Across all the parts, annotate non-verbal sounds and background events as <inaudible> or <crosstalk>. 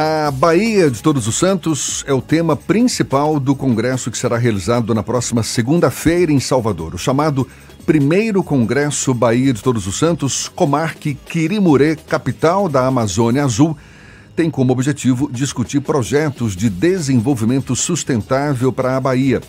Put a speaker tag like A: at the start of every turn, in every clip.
A: A Bahia de Todos os Santos é o tema principal do congresso que será realizado na próxima segunda-feira em Salvador. O chamado Primeiro Congresso Bahia de Todos os Santos, Comarque Quirimurê, capital da Amazônia Azul, tem como objetivo discutir projetos de desenvolvimento sustentável para a Bahia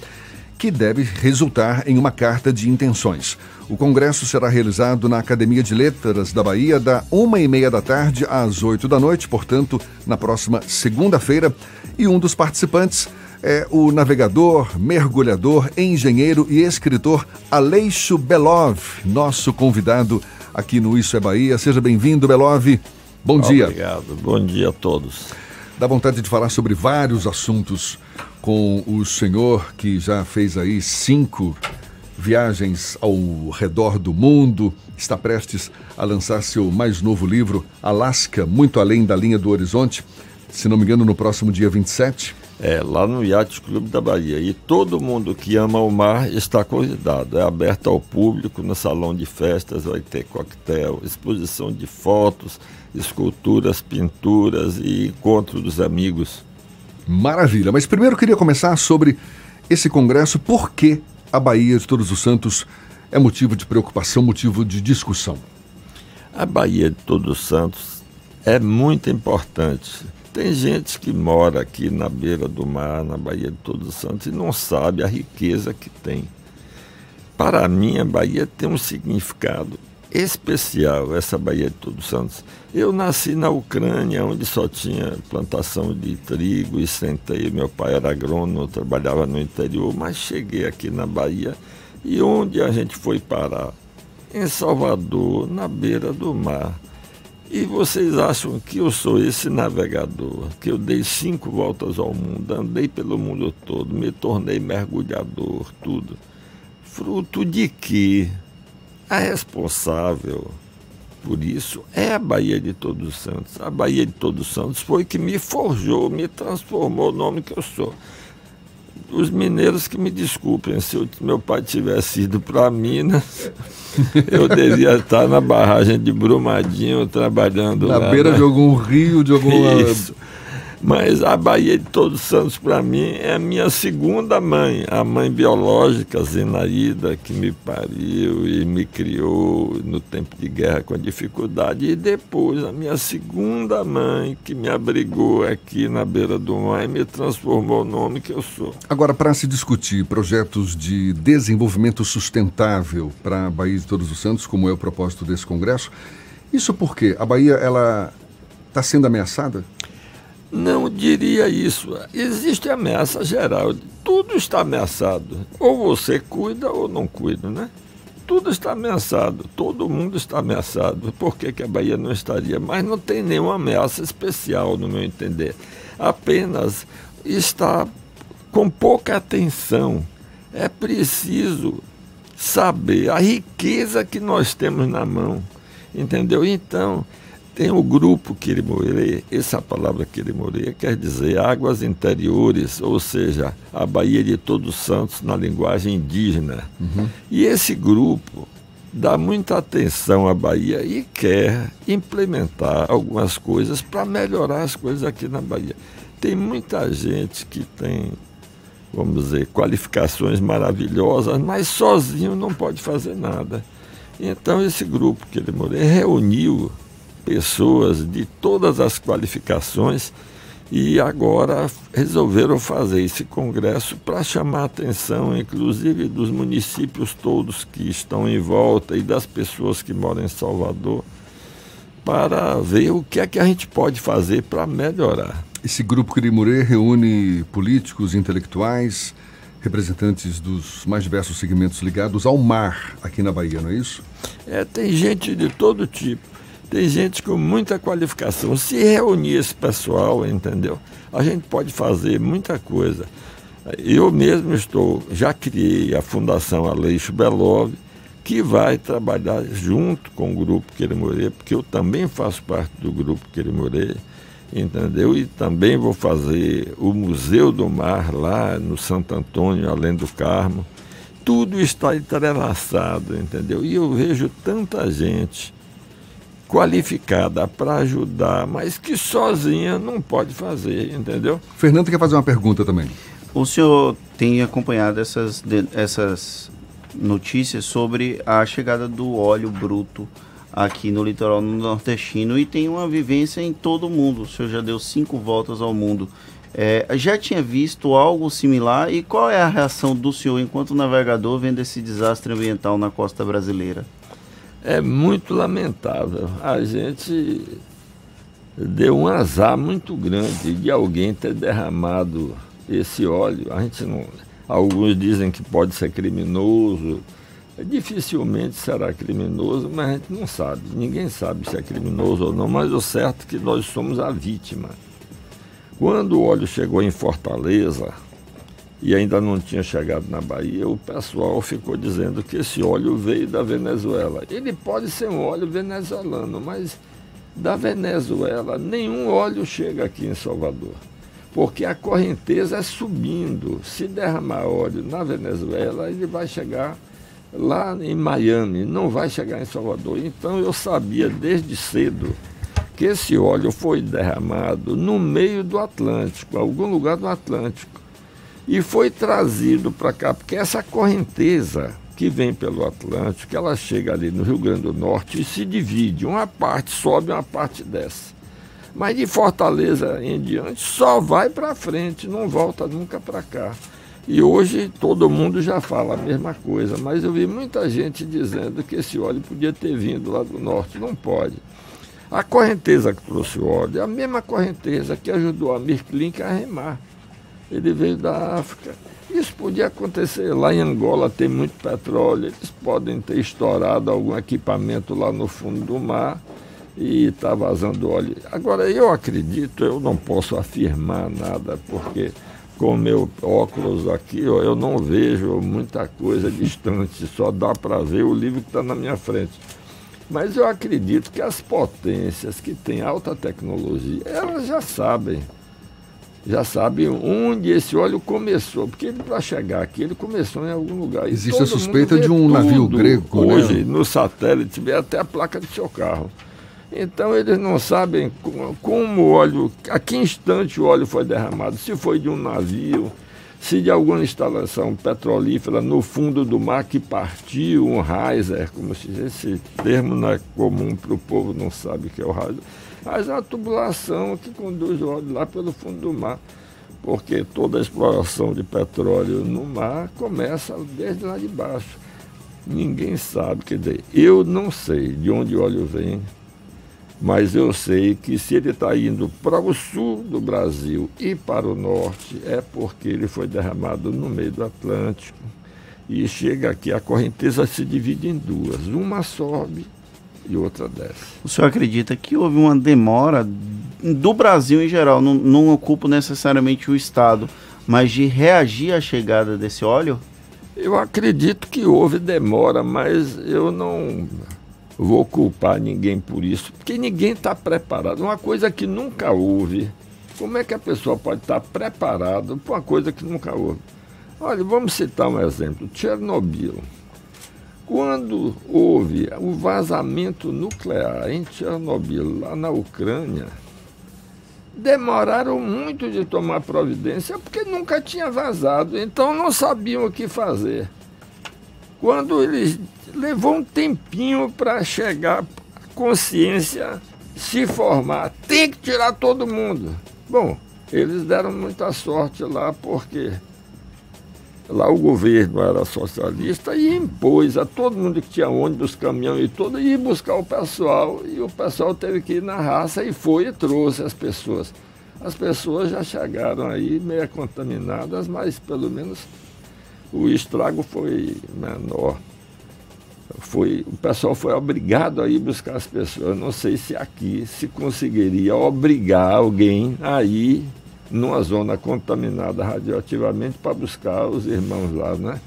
A: que deve resultar em uma carta de intenções. O congresso será realizado na Academia de Letras da Bahia, da uma e meia da tarde às oito da noite, portanto, na próxima segunda-feira. E um dos participantes é o navegador, mergulhador, engenheiro e escritor Aleixo Belov, nosso convidado aqui no Isso é Bahia. Seja bem-vindo, Belov. Bom dia.
B: Obrigado. Bom dia a todos.
A: Dá vontade de falar sobre vários assuntos com o senhor que já fez aí cinco viagens ao redor do mundo, está prestes a lançar seu mais novo livro, Alasca, Muito Além da Linha do Horizonte, se não me engano, no próximo dia 27.
B: É, lá no Yacht Clube da Bahia. E todo mundo que ama o mar está convidado. É aberto ao público no salão de festas, vai ter coquetel, exposição de fotos, esculturas, pinturas e encontro dos amigos.
A: Maravilha. Mas primeiro eu queria começar sobre esse congresso, por que a Bahia de Todos os Santos é motivo de preocupação, motivo de discussão?
B: A Bahia de Todos os Santos é muito importante. Tem gente que mora aqui na beira do mar, na Bahia de Todos os Santos, e não sabe a riqueza que tem. Para mim, a Bahia tem um significado especial, essa Bahia de Todos Santos. Eu nasci na Ucrânia, onde só tinha plantação de trigo e centeio. Meu pai era agrônomo, trabalhava no interior, mas cheguei aqui na Bahia e onde a gente foi parar? Em Salvador, na beira do mar. E vocês acham que eu sou esse navegador, que eu dei cinco voltas ao mundo, andei pelo mundo todo, me tornei mergulhador, tudo. Fruto de quê? A responsável por isso é a Bahia de Todos os Santos. A Bahia de Todos os Santos foi que me forjou, me transformou o nome que eu sou. Os mineiros que me desculpem, se eu, meu pai tivesse ido para Minas, <laughs> eu devia estar na barragem de Brumadinho trabalhando
A: na
B: lá.
A: beira de algum rio, de alguma.
B: Isso. Mas a Bahia de Todos Santos, para mim, é a minha segunda mãe, a mãe biológica, Zenaída, que me pariu e me criou no tempo de guerra com dificuldade. E depois, a minha segunda mãe, que me abrigou aqui na beira do mar e me transformou no homem que eu sou.
A: Agora, para se discutir projetos de desenvolvimento sustentável para a Bahia de Todos os Santos, como é o propósito desse congresso, isso porque a Bahia ela está sendo ameaçada?
B: Não diria isso. Existe ameaça geral. Tudo está ameaçado. Ou você cuida ou não cuida, né? Tudo está ameaçado. Todo mundo está ameaçado. Por que, que a Bahia não estaria? Mas não tem nenhuma ameaça especial, no meu entender. Apenas está com pouca atenção. É preciso saber a riqueza que nós temos na mão. Entendeu? Então, tem o grupo Quirimorê, essa palavra Quirimorê quer dizer águas interiores, ou seja, a Baía de Todos Santos na linguagem indígena. Uhum. E esse grupo dá muita atenção à Bahia e quer implementar algumas coisas para melhorar as coisas aqui na Bahia. Tem muita gente que tem, vamos dizer, qualificações maravilhosas, mas sozinho não pode fazer nada. Então esse grupo que ele reuniu pessoas de todas as qualificações e agora resolveram fazer esse congresso para chamar a atenção, inclusive dos municípios todos que estão em volta e das pessoas que moram em Salvador, para ver o que é que a gente pode fazer para melhorar.
A: Esse grupo Quirimurê reúne políticos, intelectuais, representantes dos mais diversos segmentos ligados ao mar aqui na Bahia, não é isso?
B: É, tem gente de todo tipo tem gente com muita qualificação. Se reunir esse pessoal, entendeu? A gente pode fazer muita coisa. Eu mesmo estou, já criei a Fundação Aleixo Belov, que vai trabalhar junto com o Grupo Querimorê, porque eu também faço parte do Grupo Querimorê, entendeu? E também vou fazer o Museu do Mar lá no Santo Antônio, além do Carmo. Tudo está entrelaçado, entendeu? E eu vejo tanta gente qualificada para ajudar, mas que sozinha não pode fazer, entendeu?
A: Fernando quer fazer uma pergunta também.
C: O senhor tem acompanhado essas, essas notícias sobre a chegada do óleo bruto aqui no litoral nordestino e tem uma vivência em todo o mundo. O senhor já deu cinco voltas ao mundo. É, já tinha visto algo similar e qual é a reação do senhor enquanto navegador vendo esse desastre ambiental na costa brasileira?
B: É muito lamentável. A gente deu um azar muito grande de alguém ter derramado esse óleo. A gente não, alguns dizem que pode ser criminoso. Dificilmente será criminoso, mas a gente não sabe. Ninguém sabe se é criminoso ou não, mas o certo é que nós somos a vítima. Quando o óleo chegou em Fortaleza e ainda não tinha chegado na Bahia, o pessoal ficou dizendo que esse óleo veio da Venezuela. Ele pode ser um óleo venezuelano, mas da Venezuela nenhum óleo chega aqui em Salvador porque a correnteza é subindo. Se derramar óleo na Venezuela, ele vai chegar lá em Miami, não vai chegar em Salvador. Então eu sabia desde cedo que esse óleo foi derramado no meio do Atlântico, algum lugar do Atlântico, e foi trazido para cá, porque essa correnteza que vem pelo Atlântico, ela chega ali no Rio Grande do Norte e se divide, uma parte sobe, uma parte desce. Mas de Fortaleza em diante só vai para frente, não volta nunca para cá. E hoje todo mundo já fala a mesma coisa, mas eu vi muita gente dizendo que esse óleo podia ter vindo lá do norte. Não pode. A correnteza que trouxe o óleo é a mesma correnteza que ajudou a Mirklink a remar. Ele veio da África. Isso podia acontecer lá em Angola, tem muito petróleo, eles podem ter estourado algum equipamento lá no fundo do mar e está vazando óleo. Agora, eu acredito, eu não posso afirmar nada, porque com meu óculos aqui, ó, eu não vejo muita coisa distante, só dá para ver o livro que está na minha frente. Mas eu acredito que as potências que têm alta tecnologia, elas já sabem. Já sabem onde esse óleo começou, porque ele para chegar aqui, ele começou em algum lugar.
A: Existe a suspeita de um navio grego.
B: Né? Hoje, né? no satélite, vê até a placa do seu carro. Então eles não sabem como o óleo, a que instante o óleo foi derramado, se foi de um navio, se de alguma instalação petrolífera no fundo do mar que partiu, um riser, como se esse termo não é comum para o povo, não sabe o que é o riser. Mas é uma tubulação que conduz o óleo lá pelo fundo do mar, porque toda a exploração de petróleo no mar começa desde lá de baixo. Ninguém sabe, quer dizer, eu não sei de onde o óleo vem, mas eu sei que se ele está indo para o sul do Brasil e para o norte, é porque ele foi derramado no meio do Atlântico. E chega aqui, a correnteza se divide em duas. Uma sobe e outra desce.
C: O senhor acredita que houve uma demora do Brasil em geral, não, não ocupa necessariamente o Estado, mas de reagir à chegada desse óleo?
B: Eu acredito que houve demora, mas eu não vou culpar ninguém por isso, porque ninguém está preparado. Uma coisa que nunca houve. Como é que a pessoa pode estar tá preparada para uma coisa que nunca houve? Olha, vamos citar um exemplo: Chernobyl. Quando houve o vazamento nuclear em Chernobyl, lá na Ucrânia, demoraram muito de tomar providência porque nunca tinha vazado, então não sabiam o que fazer. Quando eles levou um tempinho para chegar a consciência se formar. Tem que tirar todo mundo. Bom, eles deram muita sorte lá porque lá o governo era socialista e impôs a todo mundo que tinha ônibus, caminhão e tudo, ir buscar o pessoal. E o pessoal teve que ir na raça e foi e trouxe as pessoas. As pessoas já chegaram aí meio contaminadas, mas pelo menos o estrago foi menor foi, o pessoal foi obrigado a ir buscar as pessoas. Não sei se aqui se conseguiria obrigar alguém a ir numa zona contaminada radioativamente para buscar os irmãos lá, né?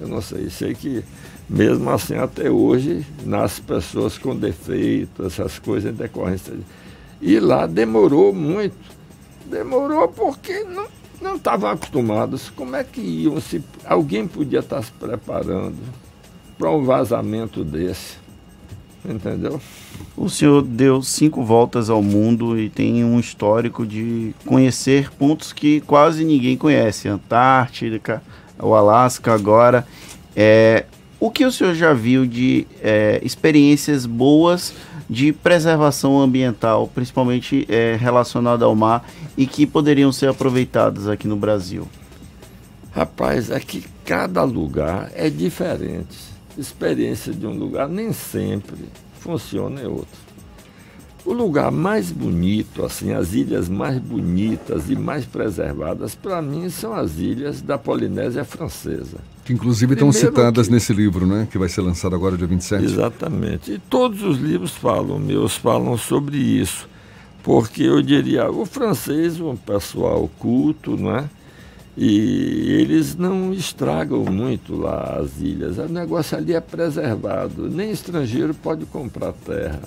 B: Eu não sei, sei que mesmo assim até hoje nascem pessoas com defeito, essas coisas em decorrência. De... E lá demorou muito. Demorou porque não não estavam acostumados. Como é que iam se alguém podia estar se preparando? para um vazamento desse. Entendeu?
C: O senhor deu cinco voltas ao mundo e tem um histórico de conhecer pontos que quase ninguém conhece. Antártica, o Alasca agora. É, o que o senhor já viu de é, experiências boas de preservação ambiental, principalmente é, relacionada ao mar, e que poderiam ser aproveitadas aqui no Brasil?
B: Rapaz, é que cada lugar é diferente. Experiência de um lugar nem sempre funciona em outro. O lugar mais bonito, assim, as ilhas mais bonitas e mais preservadas, para mim, são as ilhas da Polinésia Francesa.
A: Que inclusive Primeiro estão citadas que... nesse livro, né? Que vai ser lançado agora, dia 27.
B: Exatamente. E todos os livros falam, meus falam sobre isso. Porque eu diria, o francês é um pessoal culto, não é? E eles não estragam muito lá as ilhas. O negócio ali é preservado. Nem estrangeiro pode comprar terra,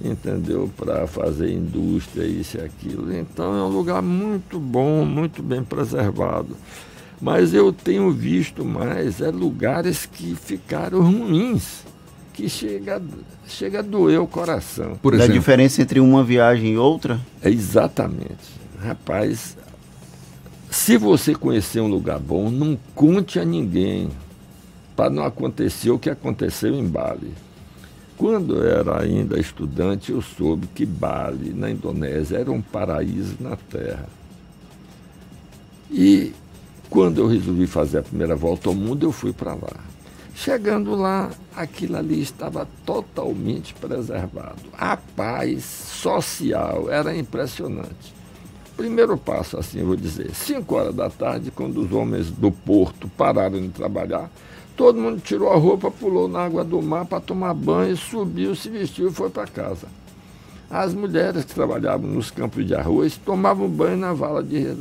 B: entendeu? Para fazer indústria, isso e aquilo. Então é um lugar muito bom, muito bem preservado. Mas eu tenho visto mais é lugares que ficaram ruins, que chega, chega a doer o coração.
C: Por exemplo? A diferença entre uma viagem e outra?
B: É exatamente. Rapaz, se você conhecer um lugar bom, não conte a ninguém, para não acontecer o que aconteceu em Bali. Quando eu era ainda estudante, eu soube que Bali, na Indonésia, era um paraíso na Terra. E quando eu resolvi fazer a primeira volta ao mundo, eu fui para lá. Chegando lá, aquilo ali estava totalmente preservado. A paz social era impressionante. Primeiro passo, assim, vou dizer, 5 horas da tarde, quando os homens do porto pararam de trabalhar, todo mundo tirou a roupa, pulou na água do mar para tomar banho, subiu, se vestiu e foi para casa. As mulheres que trabalhavam nos campos de arroz tomavam banho na vala de,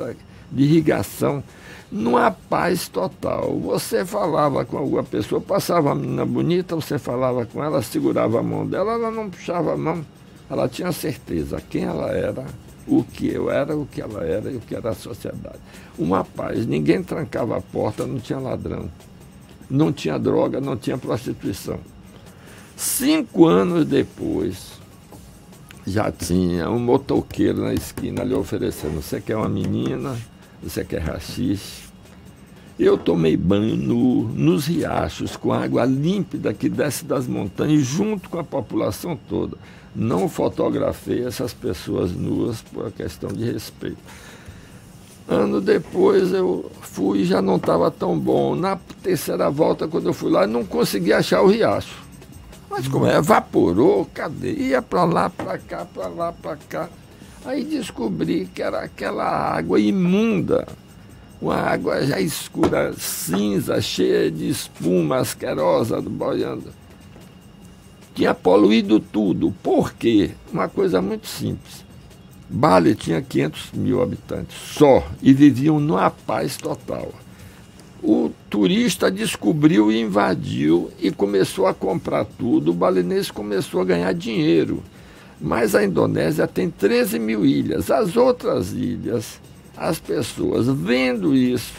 B: de irrigação, numa paz total. Você falava com alguma pessoa, passava uma menina bonita, você falava com ela, segurava a mão dela, ela não puxava a mão, ela tinha certeza quem ela era o que eu era, o que ela era e o que era a sociedade. Uma paz, ninguém trancava a porta, não tinha ladrão, não tinha droga, não tinha prostituição. Cinco anos depois, já tinha um motoqueiro na esquina lhe oferecendo: você quer uma menina, você quer rachixe. Eu tomei banho no, nos riachos com água límpida que desce das montanhas, junto com a população toda não fotografei essas pessoas nuas por questão de respeito. Ano depois eu fui e já não estava tão bom. Na terceira volta, quando eu fui lá, não consegui achar o riacho. Mas como é, evaporou, cadê? Ia para lá, para cá, para lá, para cá. Aí descobri que era aquela água imunda, uma água já escura, cinza, cheia de espuma asquerosa do boiando tinha poluído tudo. Por quê? Uma coisa muito simples. Bali tinha 500 mil habitantes só e viviam numa paz total. O turista descobriu e invadiu e começou a comprar tudo. O balinês começou a ganhar dinheiro. Mas a Indonésia tem 13 mil ilhas. As outras ilhas, as pessoas vendo isso,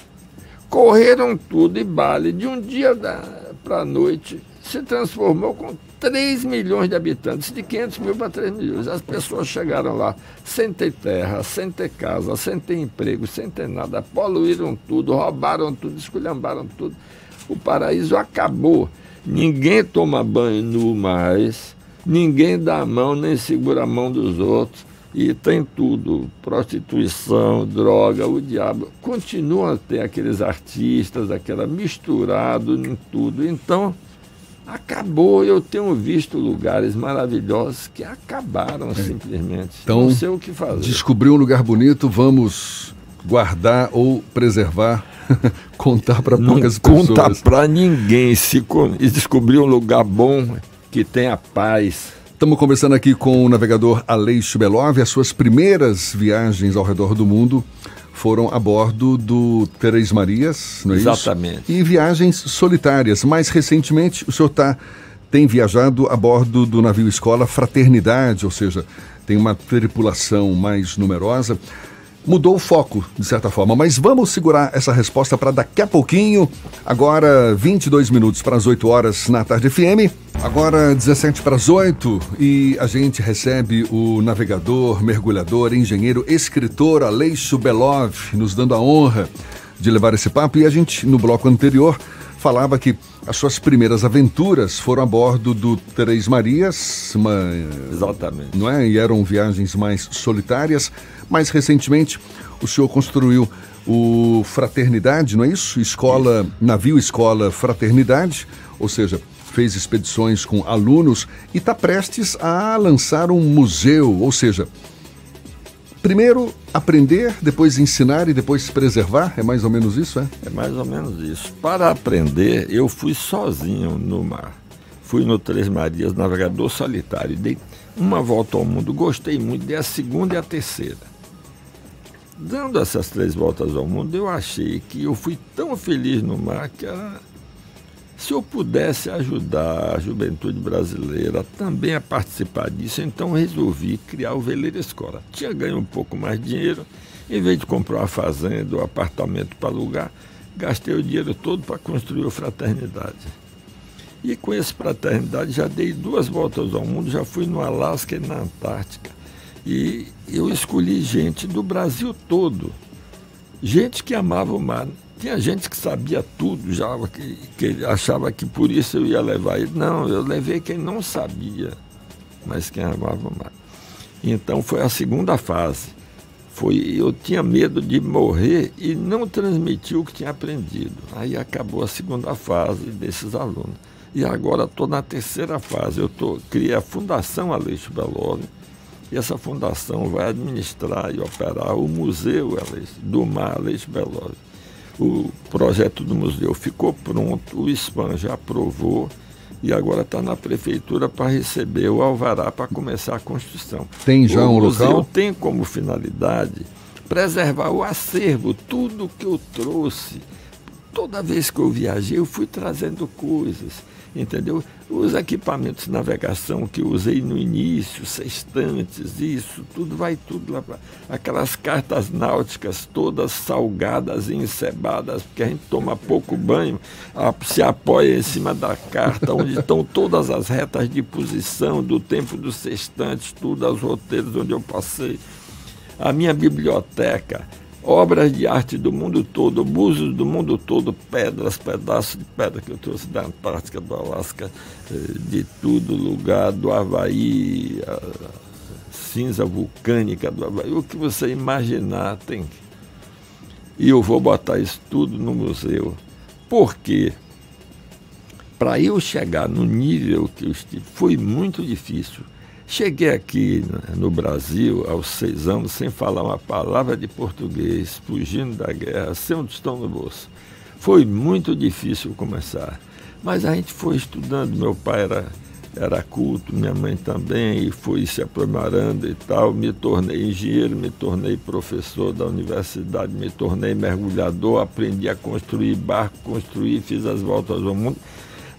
B: correram tudo e Bali, de um dia para a noite, se transformou com 3 milhões de habitantes, de 500 mil para 3 milhões. As pessoas chegaram lá sem ter terra, sem ter casa, sem ter emprego, sem ter nada, poluíram tudo, roubaram tudo, esculhambaram tudo. O paraíso acabou. Ninguém toma banho nu mais, ninguém dá a mão nem segura a mão dos outros. E tem tudo, prostituição, droga, o diabo. Continuam a ter aqueles artistas, aquela misturado em tudo. Então, acabou. Eu tenho visto lugares maravilhosos que acabaram é. simplesmente.
A: Então, não sei o que fazer. Descobriu um lugar bonito, vamos guardar ou preservar, <laughs> contar para poucas
B: não pessoas. Conta para ninguém. Se descobrir um lugar bom que tenha paz.
A: Estamos conversando aqui com o navegador Aleixo Belov, as suas primeiras viagens ao redor do mundo foram a bordo do Três Marias, não é
B: Exatamente.
A: isso? E viagens solitárias. Mais recentemente, o senhor tá, tem viajado a bordo do navio escola Fraternidade, ou seja, tem uma tripulação mais numerosa. Mudou o foco, de certa forma. Mas vamos segurar essa resposta para daqui a pouquinho. Agora, 22 minutos para as 8 horas na tarde FM. Agora, 17 para as 8 e a gente recebe o navegador, mergulhador, engenheiro, escritor Aleixo Belov, nos dando a honra de levar esse papo. E a gente, no bloco anterior, falava que as suas primeiras aventuras foram a bordo do Três Marias, uma,
B: exatamente,
A: não é? E eram viagens mais solitárias. Mais recentemente, o senhor construiu o Fraternidade, não é isso? Escola, isso. navio escola Fraternidade, ou seja, fez expedições com alunos e está prestes a lançar um museu, ou seja, Primeiro aprender, depois ensinar e depois preservar? É mais ou menos isso, é?
B: É mais ou menos isso. Para aprender, eu fui sozinho no mar. Fui no Três Marias, navegador solitário. Dei uma volta ao mundo, gostei muito, dei a segunda e a terceira. Dando essas três voltas ao mundo, eu achei que eu fui tão feliz no mar que era se eu pudesse ajudar a juventude brasileira também a participar disso, então resolvi criar o Veleiro Escola. Tinha ganho um pouco mais de dinheiro, em vez de comprar uma fazenda um apartamento para alugar, gastei o dinheiro todo para construir o Fraternidade. E com esse Fraternidade já dei duas voltas ao mundo, já fui no Alasca e na Antártica. E eu escolhi gente do Brasil todo, gente que amava o mar. Tinha gente que sabia tudo, já que, que achava que por isso eu ia levar ele. Não, eu levei quem não sabia, mas quem amava mais. Então foi a segunda fase. Foi, eu tinha medo de morrer e não transmitir o que tinha aprendido. Aí acabou a segunda fase desses alunos. E agora estou na terceira fase. Eu tô, criei a Fundação Aleixo Belove, e essa fundação vai administrar e operar o Museu do Mar Aleixo Belove o projeto do museu ficou pronto, o SPAN já aprovou e agora está na prefeitura para receber o alvará para começar a construção.
A: Tem já
B: o
A: um
B: museu
A: local?
B: tem como finalidade preservar o acervo, tudo que eu trouxe. Toda vez que eu viajei, eu fui trazendo coisas entendeu? Os equipamentos de navegação que eu usei no início, sextantes, isso, tudo vai tudo lá para aquelas cartas náuticas todas salgadas e encebadas, porque a gente toma pouco banho, se apoia em cima da carta, onde estão todas as retas de posição do tempo dos sextantes, tudo, os roteiros onde eu passei. A minha biblioteca, obras de arte do mundo todo, búzios do mundo todo, pedras, pedaços de pedra que eu trouxe da Antártica, do Alasca, eh, de tudo lugar, do Havaí, cinza vulcânica do Havaí, o que você imaginar tem. E eu vou botar isso tudo no museu. Por quê? Para eu chegar no nível que eu estive, foi muito difícil Cheguei aqui no Brasil aos seis anos sem falar uma palavra de português, fugindo da guerra, sem um tostão no bolso. Foi muito difícil começar, mas a gente foi estudando. Meu pai era, era culto, minha mãe também, e fui se aprimorando e tal. Me tornei engenheiro, me tornei professor da universidade, me tornei mergulhador, aprendi a construir barco, construir, fiz as voltas ao mundo.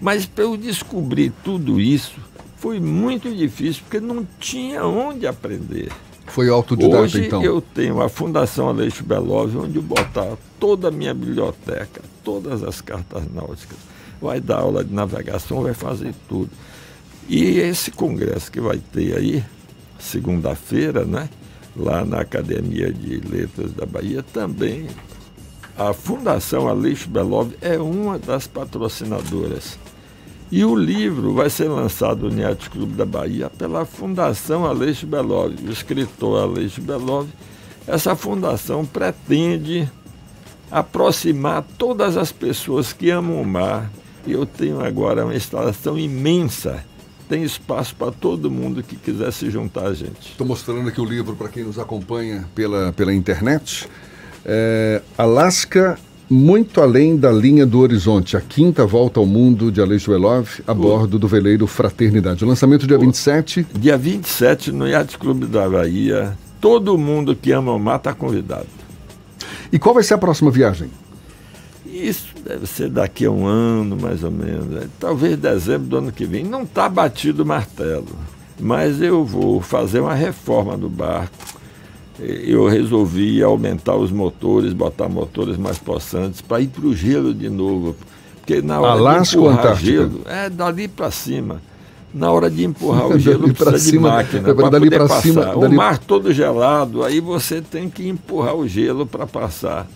B: Mas para eu descobrir tudo isso, foi muito difícil, porque não tinha onde aprender.
A: Foi autodidata,
B: Hoje,
A: então?
B: eu tenho a Fundação Aleixo Belov, onde eu botar toda a minha biblioteca, todas as cartas náuticas. Vai dar aula de navegação, vai fazer tudo. E esse congresso que vai ter aí, segunda-feira, né? Lá na Academia de Letras da Bahia, também a Fundação Aleixo Belov é uma das patrocinadoras. E o livro vai ser lançado no Yacht Clube da Bahia pela Fundação Aleixo Belov, o escritor Aleixo Belov. Essa fundação pretende aproximar todas as pessoas que amam o mar. Eu tenho agora uma instalação imensa. Tem espaço para todo mundo que quiser se juntar a gente.
A: Estou mostrando aqui o livro para quem nos acompanha pela, pela internet. É, Alaska muito além da linha do horizonte, a quinta volta ao mundo de Aleixo Elov a bordo do veleiro Fraternidade. O lançamento dia 27?
B: Dia 27 no Yacht Clube da Bahia. Todo mundo que ama o mar está convidado.
A: E qual vai ser a próxima viagem?
B: Isso deve ser daqui a um ano, mais ou menos. Talvez dezembro do ano que vem. Não está batido o martelo, mas eu vou fazer uma reforma do barco eu resolvi aumentar os motores, botar motores mais possantes para ir para o gelo de novo. Porque na hora
A: Alasca
B: de
A: empurrar
B: gelo, é dali para cima. Na hora de empurrar <laughs> o gelo precisa
A: cima,
B: de máquina para poder passar.
A: Cima,
B: dali... O mar todo gelado, aí você tem que empurrar o gelo para passar.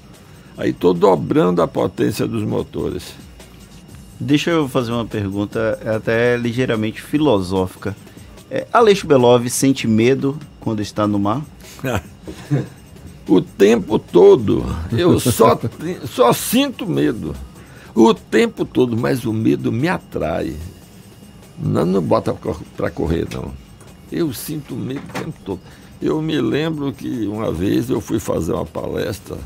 B: Aí estou dobrando a potência dos motores.
C: Deixa eu fazer uma pergunta até ligeiramente filosófica. É, Aleixo Belov sente medo quando está no mar? <laughs>
B: o tempo todo. Eu só, só sinto medo. O tempo todo, mas o medo me atrai. Não, não bota para correr, não. Eu sinto medo o tempo todo. Eu me lembro que uma vez eu fui fazer uma palestra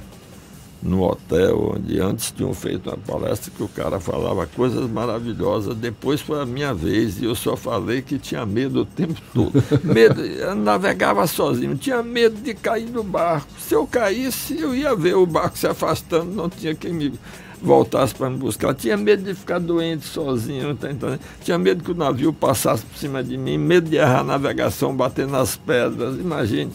B: no hotel, onde antes tinham feito uma palestra que o cara falava coisas maravilhosas. Depois foi a minha vez e eu só falei que tinha medo o tempo todo. <laughs> medo, eu navegava sozinho, tinha medo de cair do barco. Se eu caísse, eu ia ver o barco se afastando, não tinha quem me voltasse para me buscar. Tinha medo de ficar doente sozinho, tá entendendo? Tinha medo que o navio passasse por cima de mim, medo de errar a navegação, bater nas pedras. Imagine.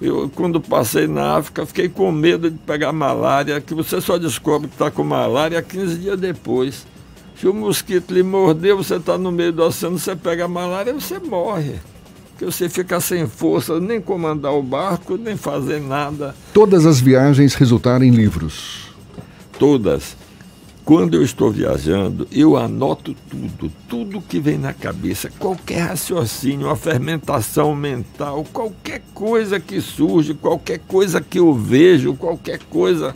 B: Eu, quando passei na África, fiquei com medo de pegar malária, que você só descobre que está com malária 15 dias depois. Se o mosquito lhe mordeu, você está no meio do oceano, você pega malária, você morre. Porque você fica sem força, nem comandar o barco, nem fazer nada.
A: Todas as viagens resultaram em livros
B: todas. Quando eu estou viajando, eu anoto tudo, tudo que vem na cabeça, qualquer raciocínio, uma fermentação mental, qualquer coisa que surge, qualquer coisa que eu vejo, qualquer coisa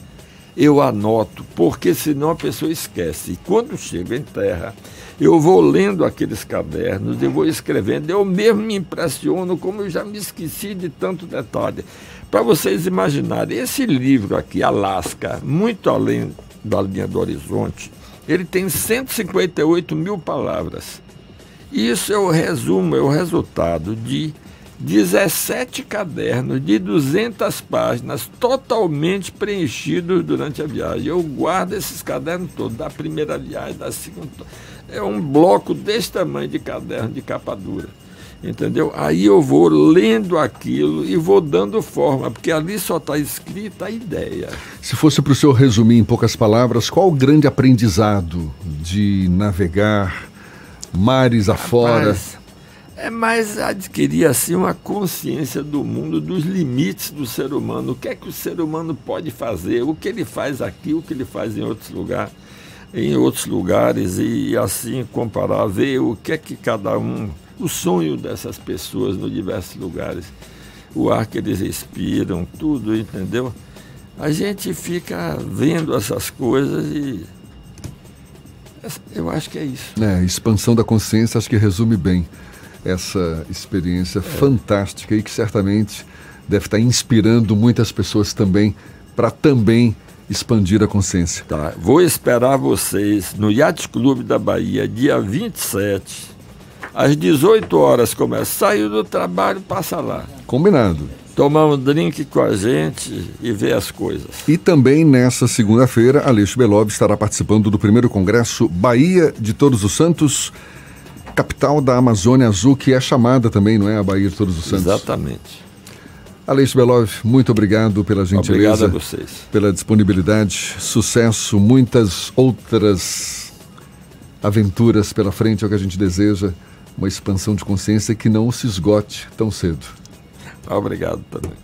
B: eu anoto, porque senão a pessoa esquece. E quando chego em terra, eu vou lendo aqueles cadernos, eu vou escrevendo, eu mesmo me impressiono como eu já me esqueci de tanto detalhe. Para vocês imaginarem, esse livro aqui, Alasca, muito além da linha do horizonte, ele tem 158 mil palavras. Isso é o resumo, é o resultado de 17 cadernos de 200 páginas totalmente preenchidos durante a viagem. Eu guardo esses cadernos todos, da primeira viagem, da segunda. É um bloco desse tamanho de caderno de capa dura entendeu? Aí eu vou lendo aquilo e vou dando forma, porque ali só está escrita a ideia.
A: Se fosse para o senhor resumir em poucas palavras, qual o grande aprendizado de navegar mares afora? Rapaz,
B: é mais adquirir assim uma consciência do mundo, dos limites do ser humano, o que é que o ser humano pode fazer, o que ele faz aqui, o que ele faz em outros lugares, em outros lugares e assim comparar, ver o que é que cada um o sonho dessas pessoas nos diversos lugares, o ar que eles respiram, tudo, entendeu? A gente fica vendo essas coisas e eu acho que é isso.
A: É, expansão da consciência acho que resume bem essa experiência é. fantástica e que certamente deve estar inspirando muitas pessoas também para também expandir a consciência.
B: Tá, vou esperar vocês no Yacht Clube da Bahia, dia 27, às 18 horas começa. Saiu do trabalho, passa lá.
A: Combinado.
B: Tomar um drink com a gente e ver as coisas.
A: E também nessa segunda-feira, Aleixo Belov estará participando do primeiro congresso Bahia de Todos os Santos, capital da Amazônia Azul, que é chamada também, não é? A Bahia de Todos os Santos.
B: Exatamente.
A: Aleixo Belov, muito obrigado pela gentileza.
B: Obrigado a vocês.
A: Pela disponibilidade, sucesso, muitas outras aventuras pela frente, é o que a gente deseja uma expansão de consciência que não se esgote tão cedo.
B: Obrigado também.